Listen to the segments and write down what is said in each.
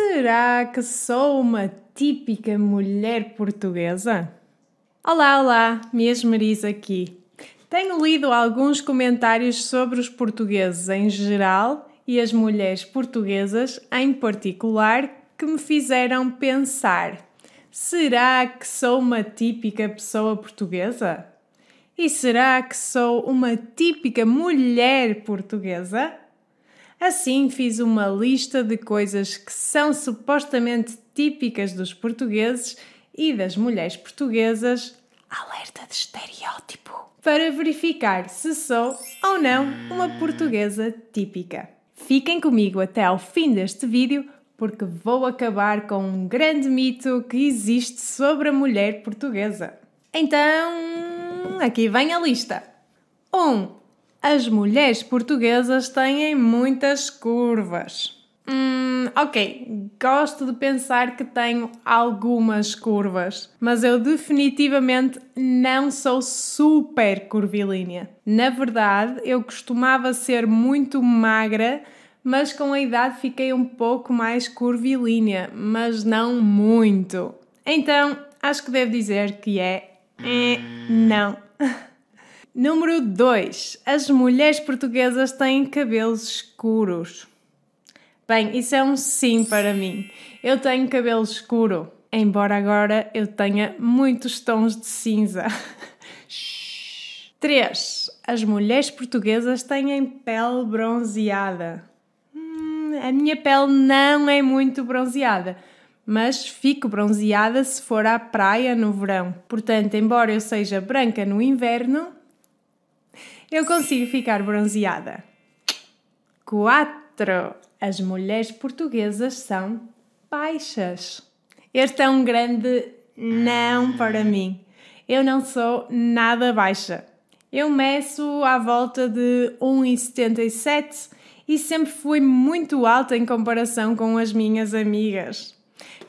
Será que sou uma típica mulher portuguesa? Olá, olá, Mias aqui. Tenho lido alguns comentários sobre os portugueses em geral e as mulheres portuguesas em particular que me fizeram pensar: será que sou uma típica pessoa portuguesa? E será que sou uma típica mulher portuguesa? Assim, fiz uma lista de coisas que são supostamente típicas dos portugueses e das mulheres portuguesas. Alerta de estereótipo! Para verificar se sou ou não uma portuguesa típica. Fiquem comigo até ao fim deste vídeo porque vou acabar com um grande mito que existe sobre a mulher portuguesa. Então, aqui vem a lista. 1. Um, as mulheres portuguesas têm muitas curvas. Hum, ok, gosto de pensar que tenho algumas curvas, mas eu definitivamente não sou super curvilínea. Na verdade, eu costumava ser muito magra, mas com a idade fiquei um pouco mais curvilínea, mas não muito. Então, acho que devo dizer que é. é não. Número 2. As mulheres portuguesas têm cabelos escuros. Bem, isso é um sim para mim. Eu tenho cabelo escuro, embora agora eu tenha muitos tons de cinza. 3. As mulheres portuguesas têm pele bronzeada. Hum, a minha pele não é muito bronzeada, mas fico bronzeada se for à praia no verão. Portanto, embora eu seja branca no inverno, eu consigo ficar bronzeada. 4. As mulheres portuguesas são baixas. Este é um grande não para mim. Eu não sou nada baixa. Eu meço à volta de 1,77 e sempre fui muito alta em comparação com as minhas amigas.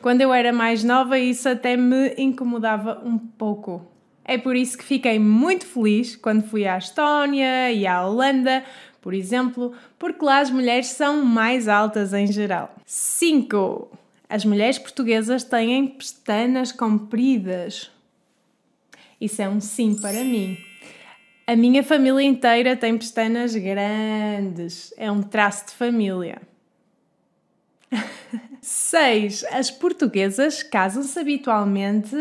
Quando eu era mais nova, isso até me incomodava um pouco. É por isso que fiquei muito feliz quando fui à Estónia e à Holanda, por exemplo, porque lá as mulheres são mais altas em geral. 5. As mulheres portuguesas têm pestanas compridas. Isso é um sim para mim. A minha família inteira tem pestanas grandes. É um traço de família. 6. As portuguesas casam-se habitualmente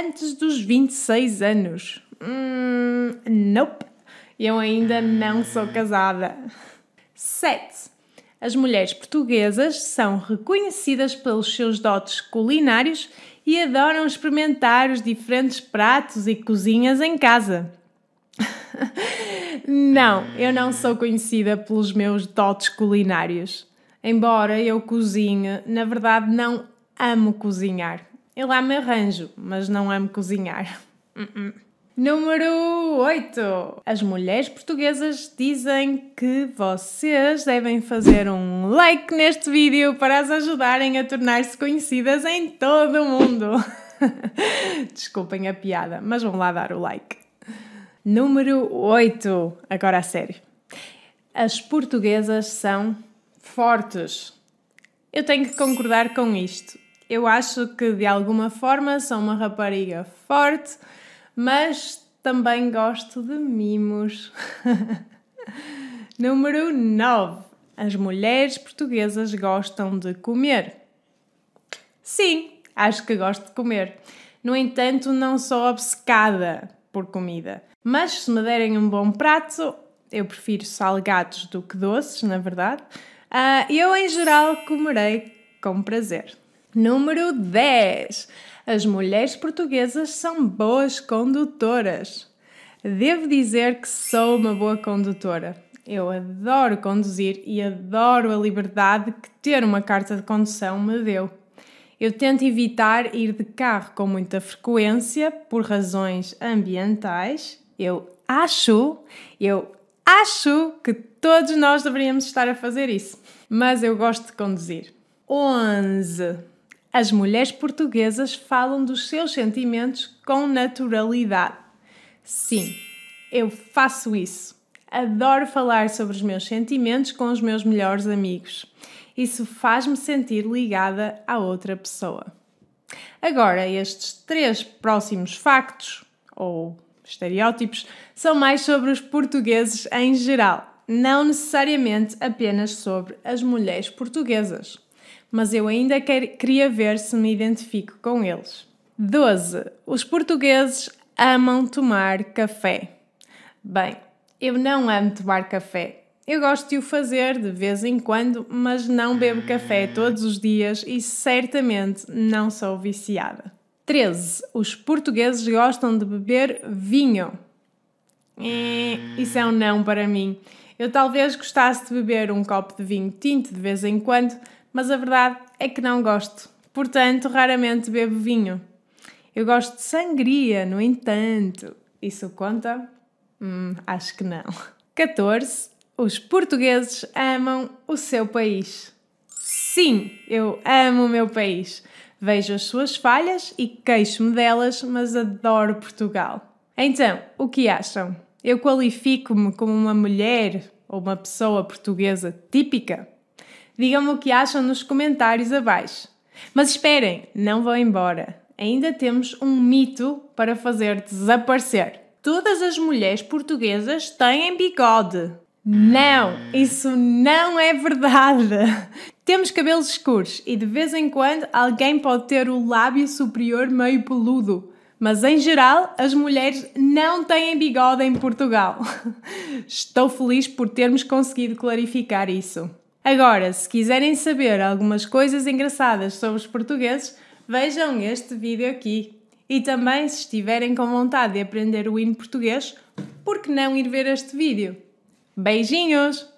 antes dos 26 anos. Hum, nope. Eu ainda não sou casada. 7. As mulheres portuguesas são reconhecidas pelos seus dotes culinários e adoram experimentar os diferentes pratos e cozinhas em casa. não, eu não sou conhecida pelos meus dotes culinários. Embora eu cozinhe, na verdade não amo cozinhar. Eu lá me arranjo, mas não amo cozinhar. Uh -uh. Número 8. As mulheres portuguesas dizem que vocês devem fazer um like neste vídeo para as ajudarem a tornar-se conhecidas em todo o mundo. Desculpem a piada, mas vão lá dar o like. Número 8. Agora a sério. As portuguesas são fortes. Eu tenho que concordar com isto. Eu acho que de alguma forma sou uma rapariga forte, mas também gosto de mimos. Número 9. As mulheres portuguesas gostam de comer. Sim, acho que gosto de comer. No entanto, não sou obcecada por comida. Mas se me derem um bom prato, eu prefiro salgados do que doces, na verdade. Uh, eu, em geral, comerei com prazer. Número 10. As mulheres portuguesas são boas condutoras. Devo dizer que sou uma boa condutora. Eu adoro conduzir e adoro a liberdade que ter uma carta de condução me deu. Eu tento evitar ir de carro com muita frequência por razões ambientais. Eu acho, eu acho que todos nós deveríamos estar a fazer isso. Mas eu gosto de conduzir. 11. As mulheres portuguesas falam dos seus sentimentos com naturalidade. Sim, eu faço isso. Adoro falar sobre os meus sentimentos com os meus melhores amigos. Isso faz-me sentir ligada à outra pessoa. Agora, estes três próximos factos, ou estereótipos, são mais sobre os portugueses em geral, não necessariamente apenas sobre as mulheres portuguesas. Mas eu ainda queria ver se me identifico com eles. 12. Os portugueses amam tomar café. Bem, eu não amo tomar café. Eu gosto de o fazer de vez em quando, mas não bebo café todos os dias e certamente não sou viciada. 13. Os portugueses gostam de beber vinho. É, isso é um não para mim. Eu talvez gostasse de beber um copo de vinho tinto de vez em quando, mas a verdade é que não gosto. Portanto, raramente bebo vinho. Eu gosto de sangria, no entanto. Isso conta? Hum, acho que não. 14. Os portugueses amam o seu país. Sim, eu amo o meu país. Vejo as suas falhas e queixo-me delas, mas adoro Portugal. Então, o que acham? Eu qualifico-me como uma mulher ou uma pessoa portuguesa típica? Digam-me o que acham nos comentários abaixo. Mas esperem, não vão embora. Ainda temos um mito para fazer desaparecer. Todas as mulheres portuguesas têm bigode. Não, isso não é verdade. Temos cabelos escuros e de vez em quando alguém pode ter o lábio superior meio peludo. Mas em geral, as mulheres não têm bigode em Portugal. Estou feliz por termos conseguido clarificar isso. Agora, se quiserem saber algumas coisas engraçadas sobre os portugueses, vejam este vídeo aqui. E também, se estiverem com vontade de aprender o hino português, por que não ir ver este vídeo? Beijinhos!